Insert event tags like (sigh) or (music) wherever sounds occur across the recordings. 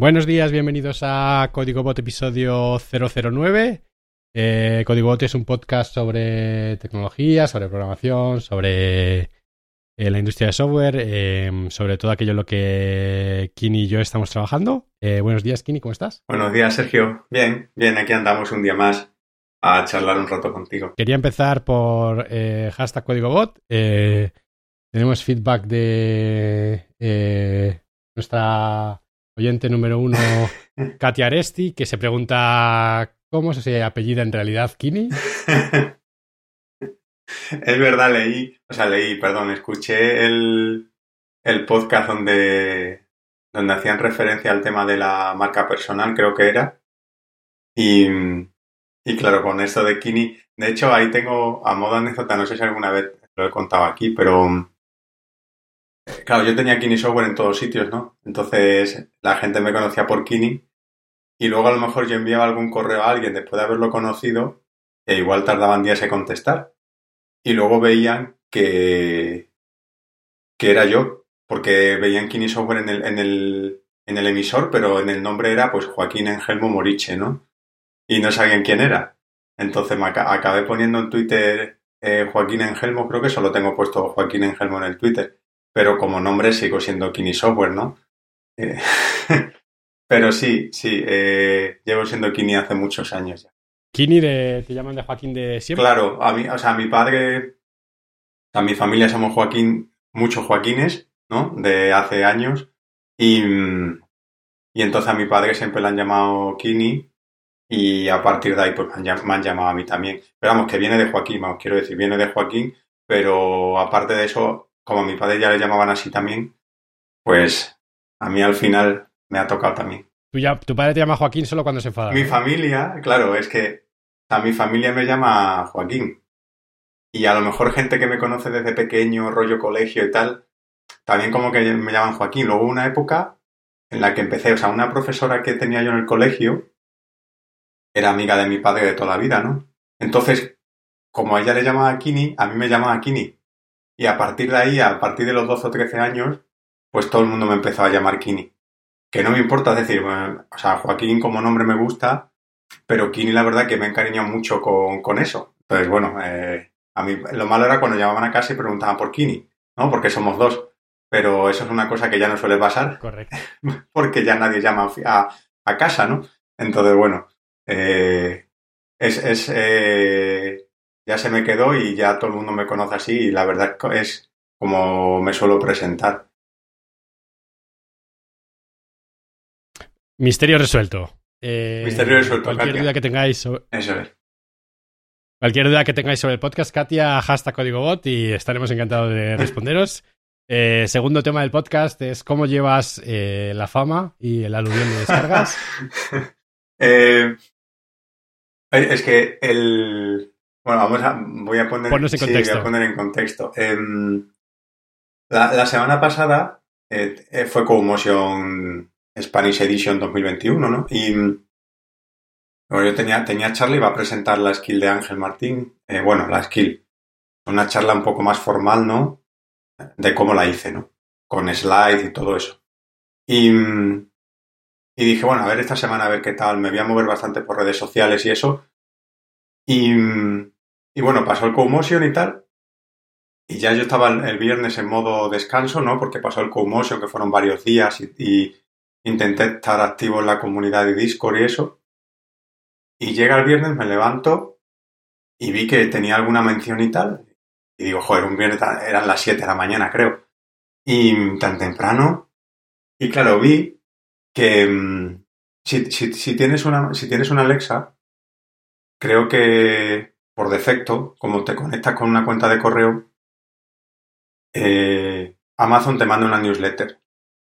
Buenos días, bienvenidos a Código Bot episodio 009. Eh, Código Bot es un podcast sobre tecnología, sobre programación, sobre eh, la industria de software, eh, sobre todo aquello en lo que Kini y yo estamos trabajando. Eh, buenos días, Kini, ¿cómo estás? Buenos días, Sergio. Bien, bien, aquí andamos un día más a charlar un rato contigo. Quería empezar por hashtag Código Bot. Tenemos feedback de nuestra oyente número uno, (laughs) Katia Aresti, que se pregunta cómo se apellida en realidad Kini. (laughs) es verdad, leí, o sea, leí, perdón, escuché el, el podcast donde, donde hacían referencia al tema de la marca personal, creo que era. Y, y claro, con esto de Kini, de hecho ahí tengo, a modo anécdota, no sé si alguna vez lo he contado aquí, pero claro, yo tenía Kini Software en todos sitios, ¿no? Entonces la gente me conocía por Kini y luego a lo mejor yo enviaba algún correo a alguien después de haberlo conocido e igual tardaban días en contestar. Y luego veían que, que era yo, porque veían Kini Software en el, en el, en el emisor, pero en el nombre era pues Joaquín Engelmo Moriche, ¿no? Y no sabían quién era. Entonces me aca- acabé poniendo en Twitter eh, Joaquín Engelmo, creo que solo tengo puesto Joaquín Engelmo en el Twitter, pero como nombre sigo siendo Kini Software, ¿no? Eh, (laughs) pero sí, sí, eh, llevo siendo Kini hace muchos años ya. Kini de, te llaman de Joaquín de siempre. Claro, a mí, o sea, mi padre, a mi familia somos Joaquín, muchos Joaquines, ¿no? De hace años. Y, mm, y entonces a mi padre siempre le han llamado Kini y a partir de ahí pues me han, llam- me han llamado a mí también. Pero vamos, que viene de Joaquín, vamos, quiero decir, viene de Joaquín, pero aparte de eso, como a mi padre ya le llamaban así también, pues a mí al final me ha tocado también. Tú ya- tu padre te llama Joaquín solo cuando se enfada. Mi familia, claro, es que a mi familia me llama Joaquín. Y a lo mejor gente que me conoce desde pequeño, rollo colegio y tal, también como que me llaman Joaquín. Luego hubo una época en la que empecé, o sea, una profesora que tenía yo en el colegio era amiga de mi padre de toda la vida, ¿no? Entonces, como a ella le llamaba Kini, a mí me llamaba Kini. Y a partir de ahí, a partir de los 12 o 13 años, pues todo el mundo me empezó a llamar Kini. Que no me importa, es decir, bueno, o sea, Joaquín como nombre me gusta, pero Kini la verdad que me he encariñado mucho con, con eso. Entonces, bueno, eh, a mí lo malo era cuando llamaban a casa y preguntaban por Kini, ¿no? Porque somos dos. Pero eso es una cosa que ya no suele pasar, Correcto. (laughs) porque ya nadie llama a, a casa, ¿no? Entonces, bueno, eh, es, es eh, ya se me quedó y ya todo el mundo me conoce así y la verdad es como me suelo presentar. Misterio resuelto. Eh, Misterio resuelto, Cualquier Katia. duda que tengáis sobre, Eso es. Cualquier duda que tengáis sobre el podcast, Katia, hashtag código bot y estaremos encantados de (laughs) responderos. Eh, segundo tema del podcast es cómo llevas eh, la fama y el aluvión de descargas. (laughs) Eh, es que el. Bueno, vamos a. Voy a poner. En sí, contexto. voy a poner en contexto. Em, la, la semana pasada eh, eh, fue Motion Spanish Edition 2021, ¿no? Y. Bueno, yo tenía, tenía charla y iba a presentar la skill de Ángel Martín. Eh, bueno, la skill. Una charla un poco más formal, ¿no? De cómo la hice, ¿no? Con slides y todo eso. Y. y dije, bueno, a ver esta semana a ver qué tal. Me voy a mover bastante por redes sociales y eso. Y, bueno, pasó el CoMotion y tal. Y ya yo estaba el, viernes en modo descanso, ¿no? Porque pasó el CoMotion, que fueron varios días y, intenté estar activo en la comunidad de Discord y eso. Y llega el viernes, me levanto y vi que tenía alguna mención y tal. Y digo, joder, un viernes eran las 7 de la mañana, creo. Y tan temprano. Y claro, vi que mm, si, si tienes una, si tienes una Alexa, creo que por defecto, como te conectas con una cuenta de correo, eh, Amazon te manda una newsletter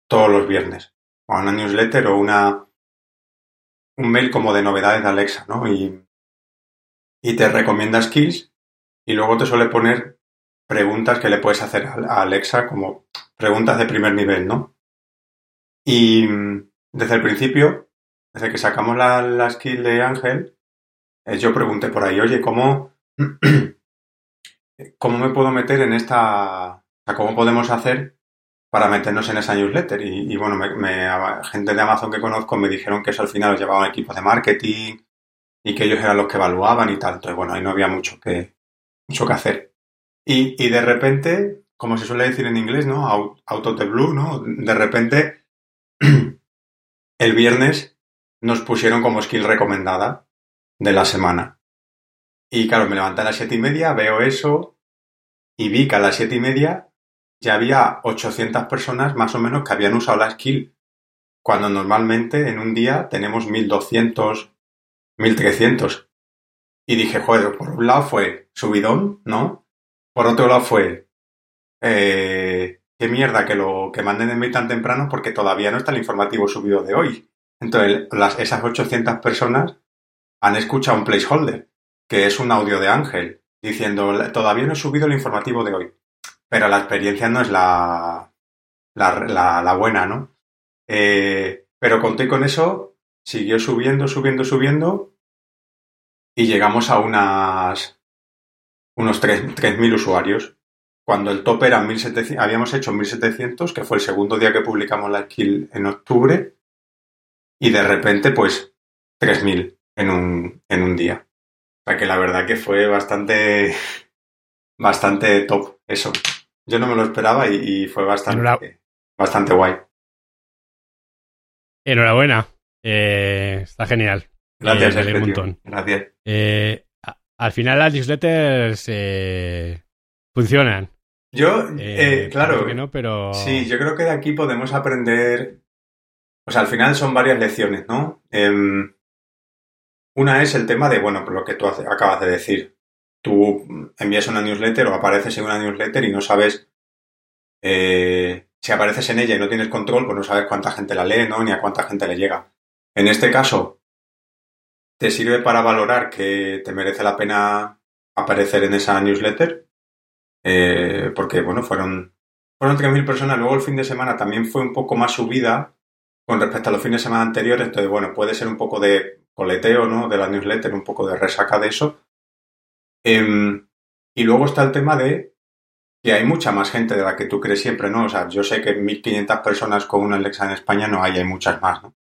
todos los viernes. O una newsletter o una un mail como de novedades de Alexa, ¿no? Y, te recomienda skills y luego te suele poner preguntas que le puedes hacer a Alexa como preguntas de primer nivel, ¿no? Y desde el principio, desde que sacamos la, la skill de Ángel, yo pregunté por ahí, oye, ¿cómo, (clears throat) ¿cómo me puedo meter en esta... ¿cómo podemos hacer para meternos en esa newsletter. Y, bueno, me, gente de Amazon que conozco me dijeron que eso al final los llevaban equipos de marketing y que ellos eran los que evaluaban y tal. Entonces, bueno, ahí no había mucho que, mucho que hacer. Y, y de repente, como se suele decir en inglés, ¿no? Out, of the blue, ¿no? De repente, (clears throat) el viernes nos pusieron como skill recomendada de la semana. Y claro, me levanté a las siete y media, veo eso y vi que a las siete y media ya había 800 personas más o menos que habían usado la skill, cuando normalmente en un día tenemos 1200, 1300. Y dije, joder, por un lado fue subidón, ¿no? Por otro lado fue, eh, qué mierda que lo que manden en tan temprano porque todavía no está el informativo subido de hoy. Entonces, las, esas 800 personas han escuchado un placeholder, que es un audio de Ángel, diciendo, todavía no he subido el informativo de hoy pero la experiencia no es la, la, buena, ¿no? Eh, pero conté con eso, siguió subiendo, subiendo, subiendo y llegamos a unas unos 3.000 usuarios. Cuando el top era 1.700, habíamos hecho 1.700, que fue el segundo día que publicamos la skill en octubre, y de repente, pues, 3.000 en un, en un día. O sea que la verdad que fue bastante, (laughs) bastante top eso. Yo no me lo esperaba y, fue bastante, bastante guay. Enhorabuena. Eh, está genial. Gracias, eh, un montón. Gracias. Eh, al final las newsletters funcionan. Yo, claro. Que no, pero... Sí, yo creo que de aquí podemos aprender. O sea, al final son varias lecciones, ¿no? Una es el tema de, bueno, lo que tú acabas de decir tú envías una newsletter o apareces en una newsletter y no sabes eh, si apareces en ella y no tienes control, pues no sabes cuánta gente la lee, ¿no? Ni a cuánta gente le llega. En este caso, te sirve para valorar que te merece la pena aparecer en esa newsletter, eh, porque, bueno, fueron, fueron 3.000 personas. Luego el fin de semana también fue un poco más subida con respecto a los fines de semana anteriores, entonces, bueno, puede ser un poco de coleteo, ¿no? De la newsletter, un poco de resaca de eso, Em, y luego está el tema de que hay mucha más gente de la que tú crees siempre, ¿no? O sea, yo sé que 1.500 personas con una Alexa en España no hay, hay muchas más, ¿no?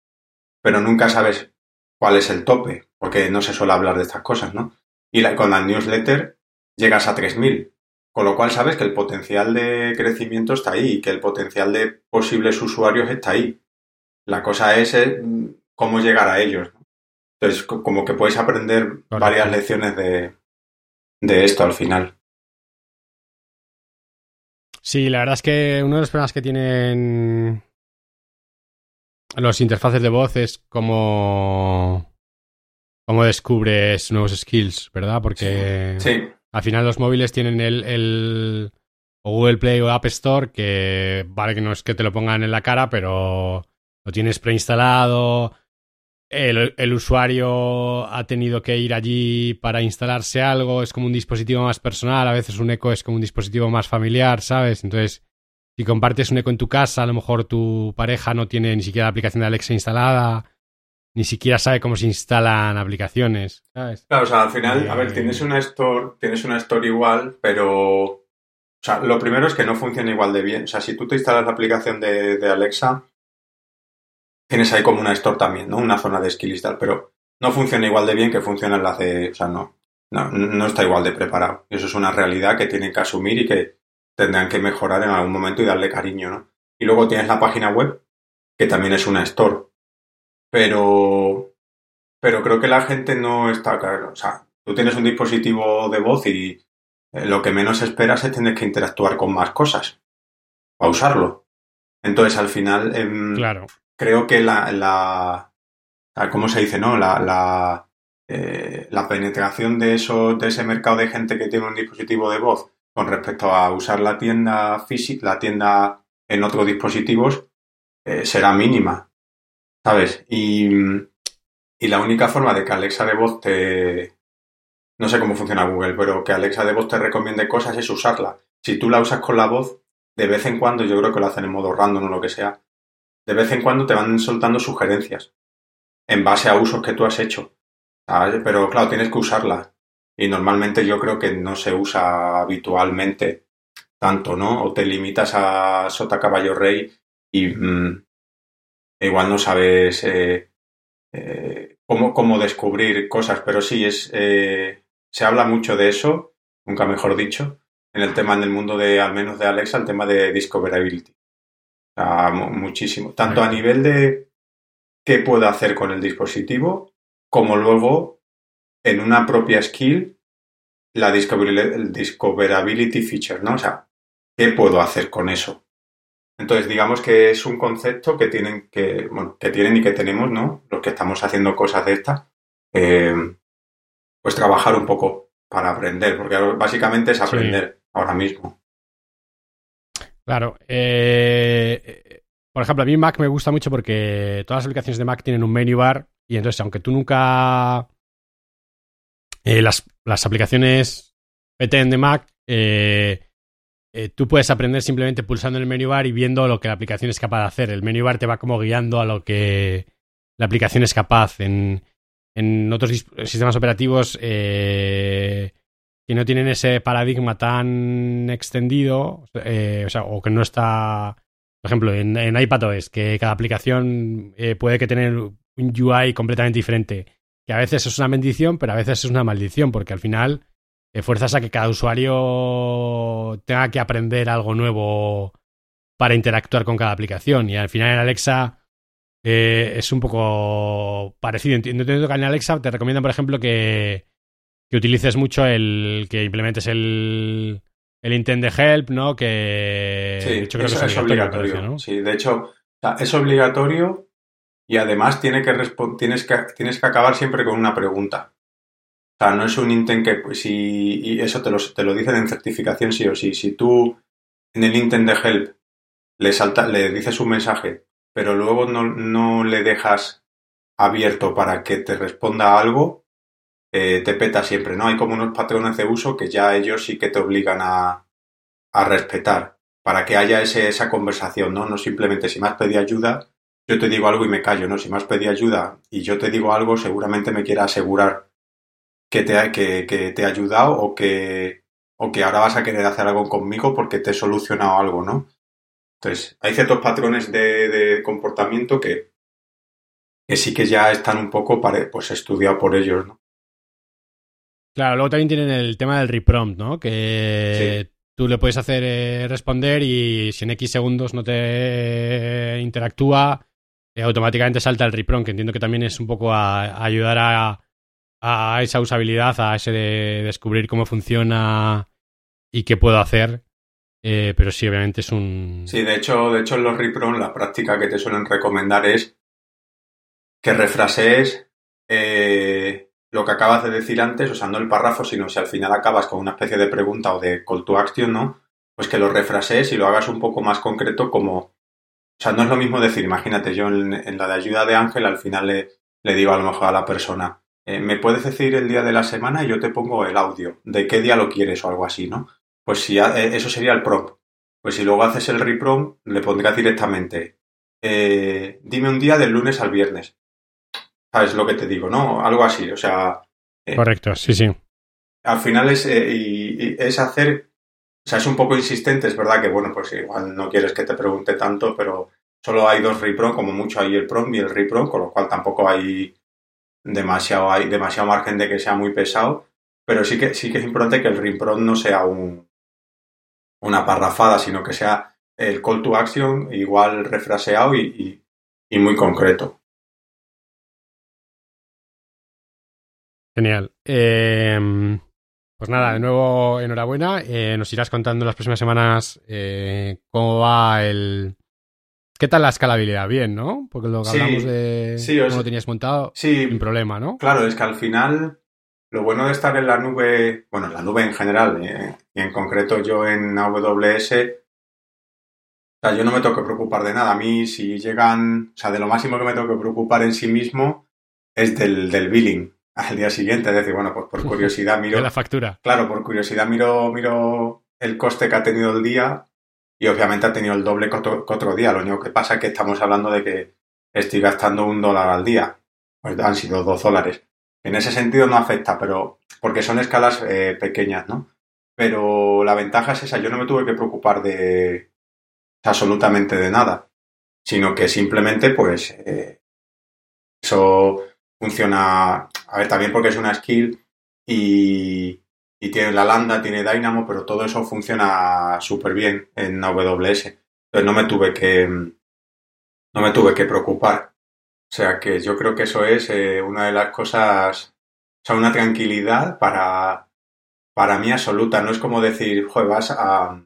Pero nunca sabes cuál es el tope, porque no se suele hablar de estas cosas, ¿no? Y con la newsletter llegas a 3.000, con lo cual sabes que el potencial de crecimiento está ahí que el potencial de posibles usuarios está ahí. La cosa es eh, cómo llegar a ellos. ¿no? Entonces, como que puedes aprender varias lecciones de, de esto al final. Sí, la verdad es que uno de los problemas que tienen los interfaces de voz es cómo, cómo descubres nuevos skills, ¿verdad? Porque al final los móviles tienen el, el Google Play o App Store que vale que no es que te lo pongan en la cara, pero lo tienes preinstalado, el, usuario ha tenido que ir allí para instalarse algo, es como un dispositivo más personal, a veces un eco es como un dispositivo más familiar, ¿sabes? Entonces, si compartes un eco en tu casa, a lo mejor tu pareja no tiene ni siquiera la aplicación de Alexa instalada, ni siquiera sabe cómo se instalan aplicaciones, ¿sabes? Claro, o sea, al final, a ver, eh, tienes una store, tienes una store igual, pero o sea, lo primero es que no funciona igual de bien. O sea, si tú te instalas la aplicación de, de Alexa, tienes ahí como una store también, ¿no? Una zona de skills y tal, pero no funciona igual de bien que funciona la C, o sea, no, no, no está igual de preparado. Eso es una realidad que tienen que asumir y que tendrán que mejorar en algún momento y darle cariño, ¿no? Y luego tienes la página web, que también es una store. Pero, pero creo que la gente no está. O sea, tú tienes un dispositivo de voz y eh, lo que menos esperas es tener que interactuar con más cosas para usarlo. Entonces, al final, em, claro creo que la, la ¿cómo se dice? no? La, la, eh, la penetración de, eso, de ese mercado de gente que tiene un dispositivo de voz con respecto a usar la tienda física, la tienda en otros dispositivos, eh, será mínima, ¿sabes? Y, y la única forma de que Alexa de voz te... No sé cómo funciona Google, pero que Alexa de voz te recomiende cosas es usarla. Si tú la usas con la voz, de vez en cuando, yo creo que lo hacen en modo random o lo que sea, de vez en cuando te van soltando sugerencias en base a usos que tú has hecho. Pero claro, tienes que usarla. Y normalmente yo creo que no se usa habitualmente. tanto, ¿no? O te limitas a sota caballo rey y mm, igual no sabes eh, eh, cómo, cómo, descubrir cosas, pero sí, es, eh, se habla mucho de eso, nunca mejor dicho, en el tema, en el mundo de, al menos de Alexa, el tema de discoverability. Muchísimo. Tanto a nivel de qué puedo hacer con el dispositivo, como luego en una propia skill la discoverability feature, ¿no? O sea, ¿qué puedo hacer con eso? Entonces, digamos que es un concepto que tienen que, bueno, que tienen y que tenemos, ¿no? Los que estamos haciendo cosas de estas, eh, pues trabajar un poco para aprender, porque básicamente es aprender ahora mismo. Claro. Eh, por ejemplo, a mí Mac me gusta mucho porque todas las aplicaciones de Mac tienen un menu bar y entonces, aunque tú nunca... Eh, las, las, aplicaciones PTN de Mac, eh, tú puedes aprender simplemente pulsando en el menu bar y viendo lo que la aplicación es capaz de hacer. El menu bar te va como guiando a lo que la aplicación es capaz. En, en otros sistemas operativos eh, que no tienen ese paradigma tan extendido, eh, o sea, o que no está, por ejemplo, en, en iPadOS, que cada aplicación eh, puede que tener un UI completamente diferente, que a veces es una bendición, pero a veces es una maldición, porque al final fuerzas a que cada usuario tenga que aprender algo nuevo para interactuar con cada aplicación. Y al final en Alexa eh, es un poco parecido. Entiendo que en Alexa te recomiendan, por ejemplo, que, que utilices mucho el. que implementes el. el intent de help, ¿no? Que. Sí, de hecho, creo que es, obligatorio. ¿no? Sí, de hecho, es obligatorio y además tiene que tienes, que, tienes que acabar siempre con una pregunta. O sea, no es un intent que. Pues, si, y eso te lo, te lo dicen en certificación sí o sí. Si tú en el intent de help le, salta, le dices un mensaje pero luego no, no le dejas abierto para que te responda algo, eh, te peta siempre, ¿no? Hay como unos patrones de uso que ya ellos sí que te obligan a, a respetar para que haya ese, esa conversación, ¿no? No simplemente si me has pedido ayuda, yo te digo algo y me callo, ¿no? Si me has pedido ayuda y yo te digo algo, seguramente me quiera asegurar que te, que, que te he ayudado o que, o que ahora vas a querer hacer algo conmigo porque te he solucionado algo, ¿no? Entonces, hay ciertos patrones de, comportamiento que, que, sí que ya están un poco pues, estudiados por ellos, ¿no? Claro, luego también tienen el tema del reprompt, ¿no? Que tú le puedes hacer eh, responder y si en X segundos no te interactúa, eh, automáticamente salta el reprompt, que entiendo que también es un poco a, ayudar a, a, esa usabilidad, a ese de descubrir cómo funciona y qué puedo hacer eh, pero sí, obviamente es un. Sí, de hecho, de hecho, en los repron la práctica que te suelen recomendar es que refrasees eh, lo que acabas de decir antes, usando el párrafo, sino si al final acabas con una especie de pregunta o de call to action, ¿no? Pues que lo refrasees y lo hagas un poco más concreto como. O sea, no es lo mismo decir, imagínate, yo en, la de ayuda de Ángel al final le, le digo a lo mejor a la persona, eh, ¿me puedes decir el día de la semana y yo te pongo el audio? ¿De qué día lo quieres o algo así, ¿no? Pues si eh, eso sería el prompt. Pues si luego haces el reprompt, le pondrás directamente, eh, dime un día del lunes al viernes. ¿Sabes lo que te digo, no? Algo así, o sea... Eh, Correcto, sí, sí. Al final es, y, es hacer, o sea, es un poco insistente, es verdad que, bueno, pues igual no quieres que te pregunte tanto, pero solo hay dos reprompt, como mucho hay el prompt y el reprompt, con lo cual tampoco hay demasiado, hay demasiado margen de que sea muy pesado, pero sí que, sí que es importante que el reprompt no sea un, una parrafada, sino que sea el call to action igual refraseado y, muy concreto. Genial. Em, pues nada, de nuevo enhorabuena. Eh, nos irás contando las próximas semanas eh, cómo va el... ¿Qué tal la escalabilidad? Bien, ¿no? Porque lo que hablamos de cómo lo tenías montado, sin problema, ¿no? Claro, es que al final lo bueno de estar en la nube, bueno, en la nube en general, eh, y en concreto yo en AWS, o sea, yo no me tengo que preocupar de nada. A mí, si llegan, o sea, de lo máximo que me tengo que preocupar en sí mismo es del, del billing al día siguiente. Es decir, bueno, pues por (laughs) curiosidad miro. La factura. Claro, por curiosidad miro, miro el coste que ha tenido el día y obviamente ha tenido el doble que otro, día. Lo único que pasa es que estamos hablando de que estoy gastando un dólar al día. Pues han sido dos dólares. En ese sentido no afecta, pero porque son escalas eh, pequeñas, ¿no? pero la ventaja es esa, yo no me tuve que preocupar de absolutamente de nada, sino que simplemente pues eh, eso funciona, a ver, también porque es una skill y, y tiene la lambda, tiene Dynamo, pero todo eso funciona súper bien en AWS. Entonces no me tuve que no me tuve que preocupar. O sea que yo creo que eso es eh, una de las cosas, o sea, una tranquilidad para, para mí absoluta. No es como decir, joder, vas a,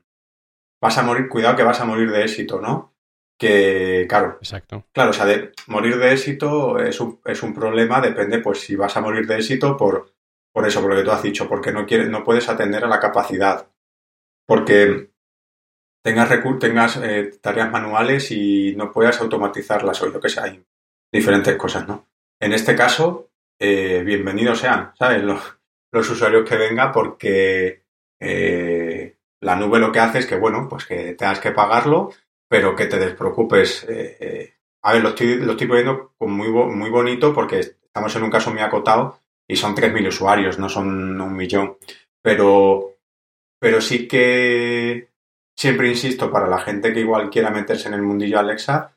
vas a morir, cuidado que vas a morir de éxito, ¿no? Que, claro. Exacto. Claro, o sea, de, morir de éxito es un, es un problema, depende, pues, si vas a morir de éxito por, por eso, por lo que tú has dicho, porque no, quieres, no puedes atender a la capacidad. Porque tengas, tengas eh, tareas manuales y no puedas automatizarlas o lo que sea, hay diferentes cosas, ¿no? En este caso, eh, bienvenidos sean, ¿sabes? Los, los, usuarios que vengan porque eh, la nube lo que hace es que, bueno, pues que tengas que pagarlo, pero que te despreocupes. a ver, lo estoy, lo estoy poniendo muy, muy bonito porque estamos en un caso muy acotado y son 3.000 usuarios, no son un millón. Pero, pero sí que Siempre insisto, para la gente que igual quiera meterse en el mundillo Alexa,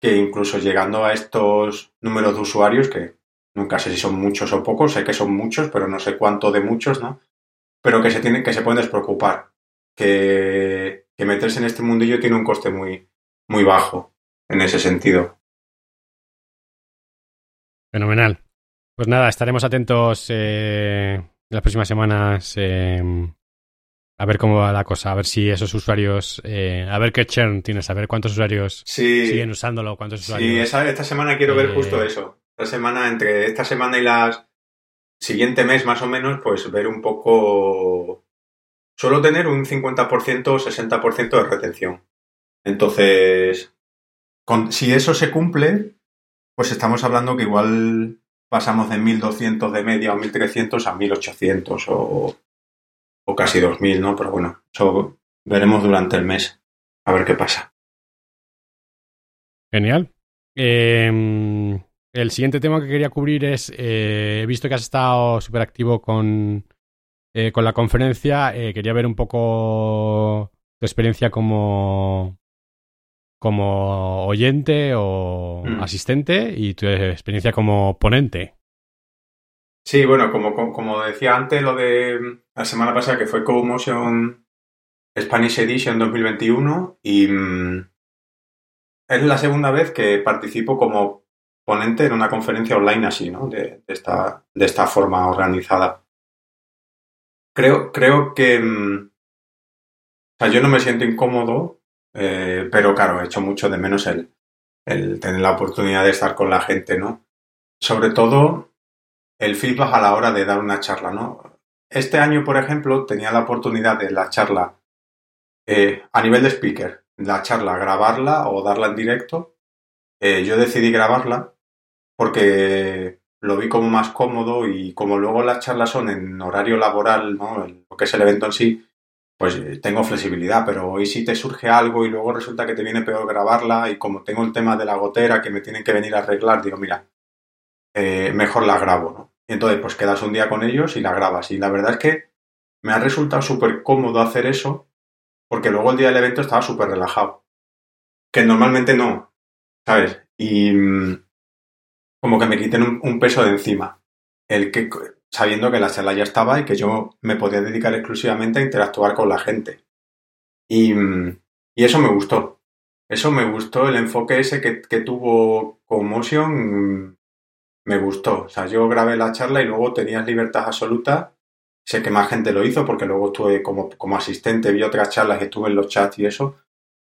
que incluso llegando a estos números de usuarios, que nunca sé si son muchos o pocos, sé que son muchos, pero no sé cuánto de muchos, ¿no? Pero que se, tienen, que se pueden despreocupar, que, que meterse en este mundillo tiene un coste muy, muy bajo en ese sentido. Fenomenal. Pues nada, estaremos atentos eh, en las próximas semanas eh, a ver cómo va la cosa, a ver si esos usuarios, eh, a ver qué churn tienes, a ver cuántos usuarios siguen usándolo, cuántos usuarios. Sí, esta semana quiero ver justo eso. Esta semana, entre esta semana y las siguiente mes más o menos, pues ver un poco. Suelo tener un 50% o 60% de retención. Entonces, si eso se cumple, pues estamos hablando que igual pasamos de 1200 de media o 1300 a 1800 o o casi 2.000, ¿no? Pero bueno, eso veremos durante el mes, a ver qué pasa. Genial. Em, el siguiente tema que quería cubrir es, eh, he visto que has estado súper activo con, eh, con la conferencia, eh, quería ver un poco tu experiencia como, como oyente o mm. asistente y tu experiencia como ponente. Sí, bueno, como, como decía antes, lo de la semana pasada que fue Co-Motion Spanish Edition 2021 y mm, es la segunda vez que participo como ponente en una conferencia online así, ¿no? De, esta, de esta forma organizada. Creo, creo que... Mm, o sea, yo no me siento incómodo, eh, pero claro, he hecho mucho de menos el, el tener la oportunidad de estar con la gente, ¿no? Sobre todo el feedback a la hora de dar una charla, ¿no? Este año, por ejemplo, tenía la oportunidad de la charla eh, a nivel de speaker, la charla grabarla o darla en directo. Eh, yo decidí grabarla porque lo vi como más cómodo y como luego las charlas son en horario laboral, ¿no? lo que es el evento en sí, pues eh, tengo flexibilidad, pero hoy si te surge algo y luego resulta que te viene peor grabarla y como tengo el tema de la gotera que me tienen que venir a arreglar, digo, mira, eh, mejor la grabo, ¿no? Y entonces, pues quedas un día con ellos y la grabas. Y la verdad es que me ha resultado súper cómodo hacer eso, porque luego el día del evento estaba súper relajado. Que normalmente no, ¿sabes? Y mm, como que me quiten un, peso de encima. El que, sabiendo que la charla ya estaba y que yo me podía dedicar exclusivamente a interactuar con la gente. Y, y eso me gustó. Eso me gustó, el enfoque ese que, que tuvo Motion me gustó. O sea, yo grabé la charla y luego tenías libertad absoluta. Sé que más gente lo hizo porque luego estuve como, como asistente, vi otras charlas estuve en los chats y eso.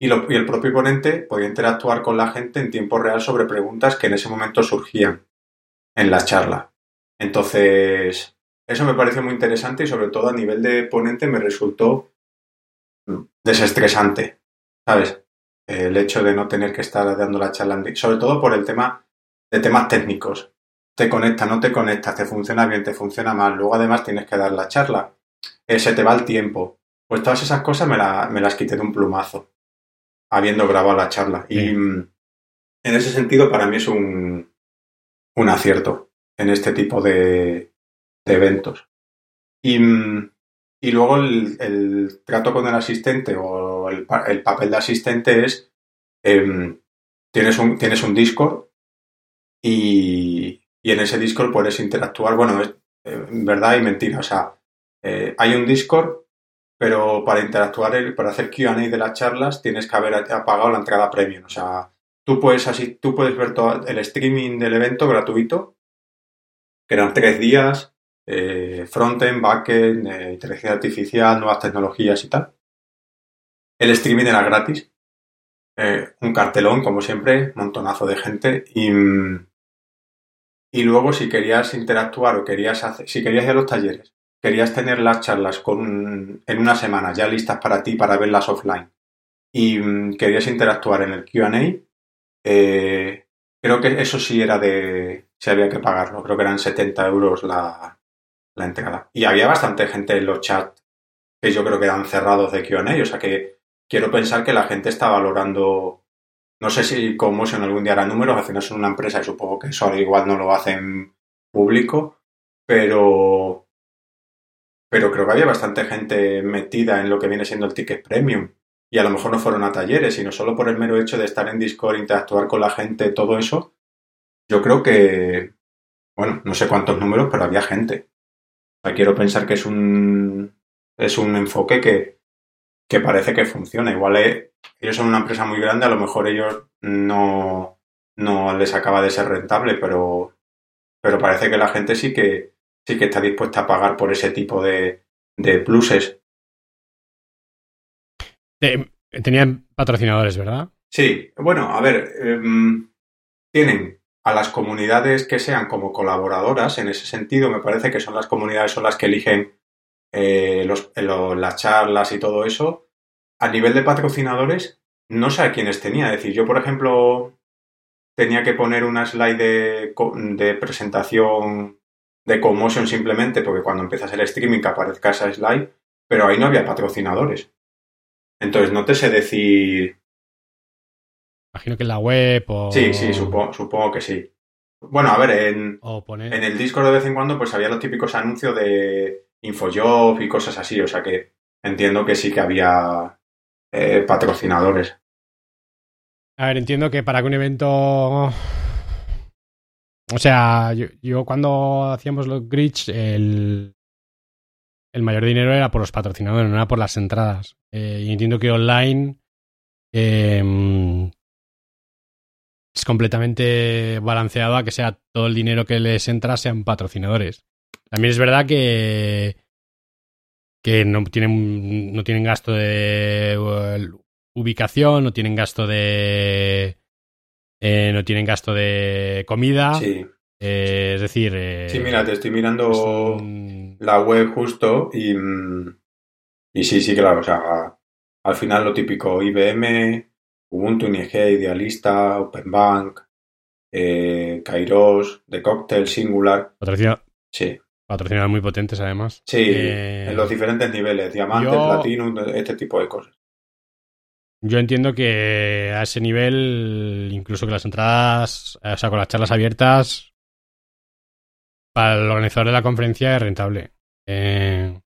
Y, y, el propio ponente podía interactuar con la gente en tiempo real sobre preguntas que en ese momento surgían en la charla. Entonces, eso me pareció muy interesante y sobre todo a nivel de ponente me resultó desestresante, ¿sabes? El hecho de no tener que estar dando la charla, sobre todo por el tema de temas técnicos te conecta, no te conectas, te funciona bien, te funciona mal, luego además tienes que dar la charla, eh, se te va el tiempo. Pues todas esas cosas me, me, las quité de un plumazo, habiendo grabado la charla. Y mm, en ese sentido, para mí es un, un acierto en este tipo de, de eventos. Y, mm, y luego el, trato con el asistente o el, papel de asistente es, em, tienes, un, tienes un Discord y, en ese Discord puedes interactuar, bueno, es eh, verdad y mentira, o sea, eh, hay un Discord, pero para interactuar, para hacer QA de las charlas, tienes que haber apagado la entrada premium, o sea, tú puedes, así, tú puedes ver todo el streaming del evento gratuito, que eran tres días, eh, frontend, backend, eh, inteligencia artificial, nuevas tecnologías y tal. El streaming era gratis. Eh, un cartelón, como siempre, montonazo de gente. Y, y luego, si querías interactuar o querías hacer, si querías ir a los talleres, querías tener las charlas con, en una semana ya listas para ti para verlas offline y mm, querías interactuar en el QA, creo que eso sí era de. si había que pagarlo. Creo que eran 70 euros la, la entrada. Y había bastante gente en los chats que yo creo que eran cerrados de QA, o sea que quiero pensar que la gente está valorando, no sé si como en algún día hará números, al final son una empresa y supongo que eso igual no lo hacen público, pero, pero creo que había bastante gente metida en lo que viene siendo el ticket premium. Y a lo mejor no fueron a talleres, sino solo por el mero hecho de estar en Discord, interactuar con la gente, todo eso. Yo creo que, bueno, no sé cuántos números, pero había gente quiero pensar que es un, es un enfoque que, que parece que funciona. Igual eh, ellos son una empresa muy grande, a lo mejor ellos no, no les acaba de ser rentable, pero, pero parece que la gente sí que, sí que está dispuesta a pagar por ese tipo de, de pluses. tenían patrocinadores, ¿verdad? Sí, bueno, a ver, em, tienen a las comunidades que sean como colaboradoras, en ese sentido, me parece que son las comunidades son las que eligen eh, los, las charlas y todo eso. A nivel de patrocinadores, no sé a quiénes tenía. Es decir, yo, por ejemplo, tenía que poner una slide de, de presentación de Commotion simplemente, porque cuando empiezas el streaming que aparezca esa slide, pero ahí no había patrocinadores. Entonces, no te sé decir Imagino que en la web o... Sí, sí, supongo, que sí. Bueno, a ver, en, en el Discord de vez en cuando pues había los típicos anuncios de Infojob y cosas así, o sea que entiendo que sí que había eh, patrocinadores. A ver, entiendo que para que un evento... O sea, yo, cuando hacíamos los grids, el, el mayor dinero era por los patrocinadores, no era por las entradas. Eh, y entiendo que online eh, es completamente balanceado a que sea todo el dinero que les entra sean patrocinadores. También es verdad que, que no, tienen, no tienen gasto de ubicación, no tienen gasto de. Eh, no tienen gasto de comida. Sí. Eh, es decir. Eh, sí, mira, te estoy mirando la web justo y. Y sí, sí, claro. O sea, al final lo típico IBM, Ubuntu, NG, Idealista, OpenBank, eh, Kairos, The Cocktail, Singular. Patrocinadores sí. Patrocinadores muy potentes, además. Sí, eh, en los diferentes niveles, diamante, platino, este tipo de cosas. Yo entiendo que a ese nivel, incluso que las entradas, o sea, con las charlas abiertas, para el organizador de la conferencia es rentable. Eh,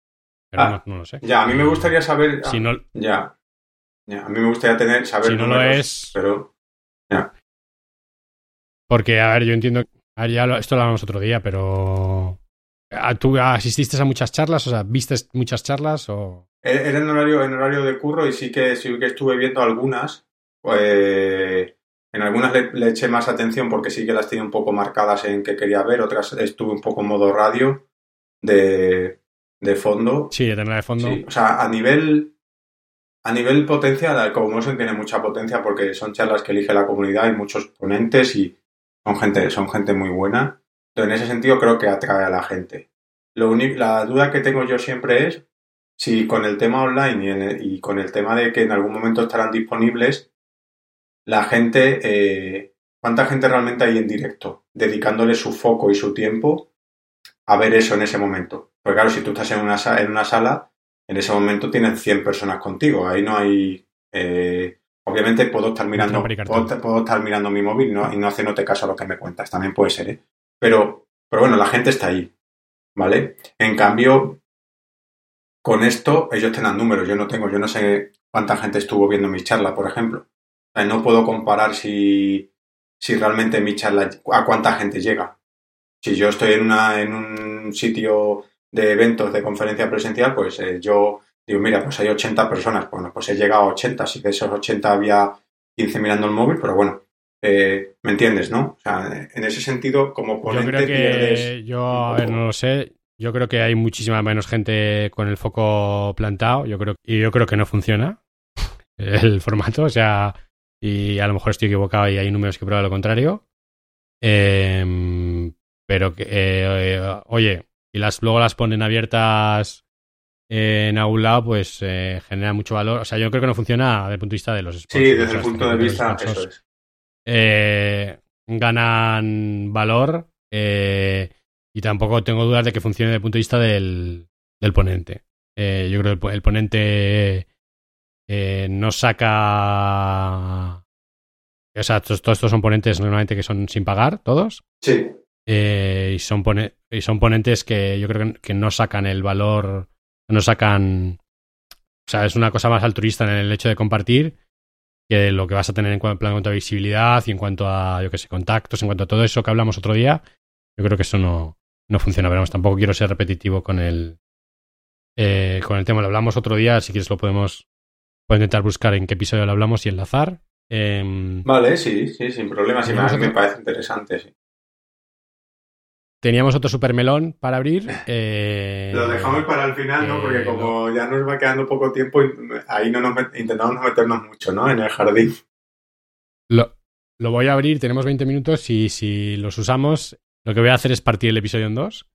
pero ah, no, lo sé. Ya, a mí me gustaría saber. Si no, ya a mí me gustaría tener, saber. Si no lo es. Pero. Ya. Porque, a ver, yo entiendo. A ver, ya esto lo hablamos otro día, pero. ¿Tú asististe a muchas charlas? O sea, ¿viste muchas charlas? o...? Era en horario, en horario de curro y sí que, sí que estuve viendo algunas. Pues, en algunas le, eché más atención porque sí que las tenía un poco marcadas en que quería ver. Otras estuve un poco en modo radio de, de fondo. Sí, de tener de fondo. O sea, a nivel a nivel potencia, la Comotion tiene mucha potencia porque son charlas que elige la comunidad, hay muchos ponentes y son gente, son gente muy buena. Entonces, en ese sentido creo que atrae a la gente. Lo la duda que tengo yo siempre es si con el tema online y, con el tema de que en algún momento estarán disponibles, la gente, eh, ¿cuánta gente realmente hay en directo? Dedicándole su foco y su tiempo a ver eso en ese momento. Porque claro, si tú estás en una, en una sala, en ese momento tienes 100 personas contigo. Ahí no hay... Eh, obviamente puedo estar mirando puedo, estar mirando mi móvil y no haciéndote caso a lo que me cuentas. También puede ser, ¿eh? Pero, pero bueno, la gente está ahí. ¿Vale? En cambio, con esto ellos tengan números, yo no tengo, yo no sé cuánta gente estuvo viendo mi charla, por ejemplo. No puedo comparar si, si realmente mi charla a cuánta gente llega. Si yo estoy en, una, en un sitio de eventos de conferencia presencial, pues eh, yo digo, mira, pues hay 80 personas. Bueno, pues he llegado a 80. Si de esos 80 había 15 mirando el móvil, pero bueno, eh, ¿me entiendes, no? O sea, en ese sentido, como ponente Yo creo que, yo, a ver, no lo sé. Yo creo que hay muchísima menos gente con el foco plantado. Yo creo, y yo creo que no funciona (laughs) el formato. O sea, y a lo mejor estoy equivocado y hay números que prueban lo contrario. Em, pero que, eh, oye, y las, luego las ponen abiertas en algún lado, pues eh, genera mucho valor. O sea, yo creo que no funciona desde el punto de vista de los sponsors. Sí, desde el punto de vista, eso es. Eh, ganan valor eh, y tampoco tengo dudas de que funcione desde el punto de vista del, del ponente. yo creo que el, ponente no saca... O sea, todos, estos son ponentes normalmente que son sin pagar, todos. Sí. y, son y son ponentes que yo creo que no sacan el valor no sacan... O sea, es una cosa más altruista en el hecho de compartir que lo que vas a tener en cuanto, en cuanto a visibilidad y en cuanto a, yo qué sé, contactos, en cuanto a todo eso que hablamos otro día. Yo creo que eso no, no funciona. Pero tampoco quiero ser repetitivo con el, eh, con el tema. Lo hablamos otro día, si quieres lo podemos, puedo intentar buscar en qué episodio lo hablamos y enlazar. Em, vale, sí, sí, sin problema. Sí, me, me parece interesante, sí. Teníamos otro supermelón para abrir. Eh, lo dejamos para el final, ¿no? Porque como ya nos va quedando poco tiempo, ahí no nos intentamos no meternos mucho, ¿no? En el jardín. Lo, lo voy a abrir, tenemos 20 minutos y si los usamos, lo que voy a hacer es partir el episodio en dos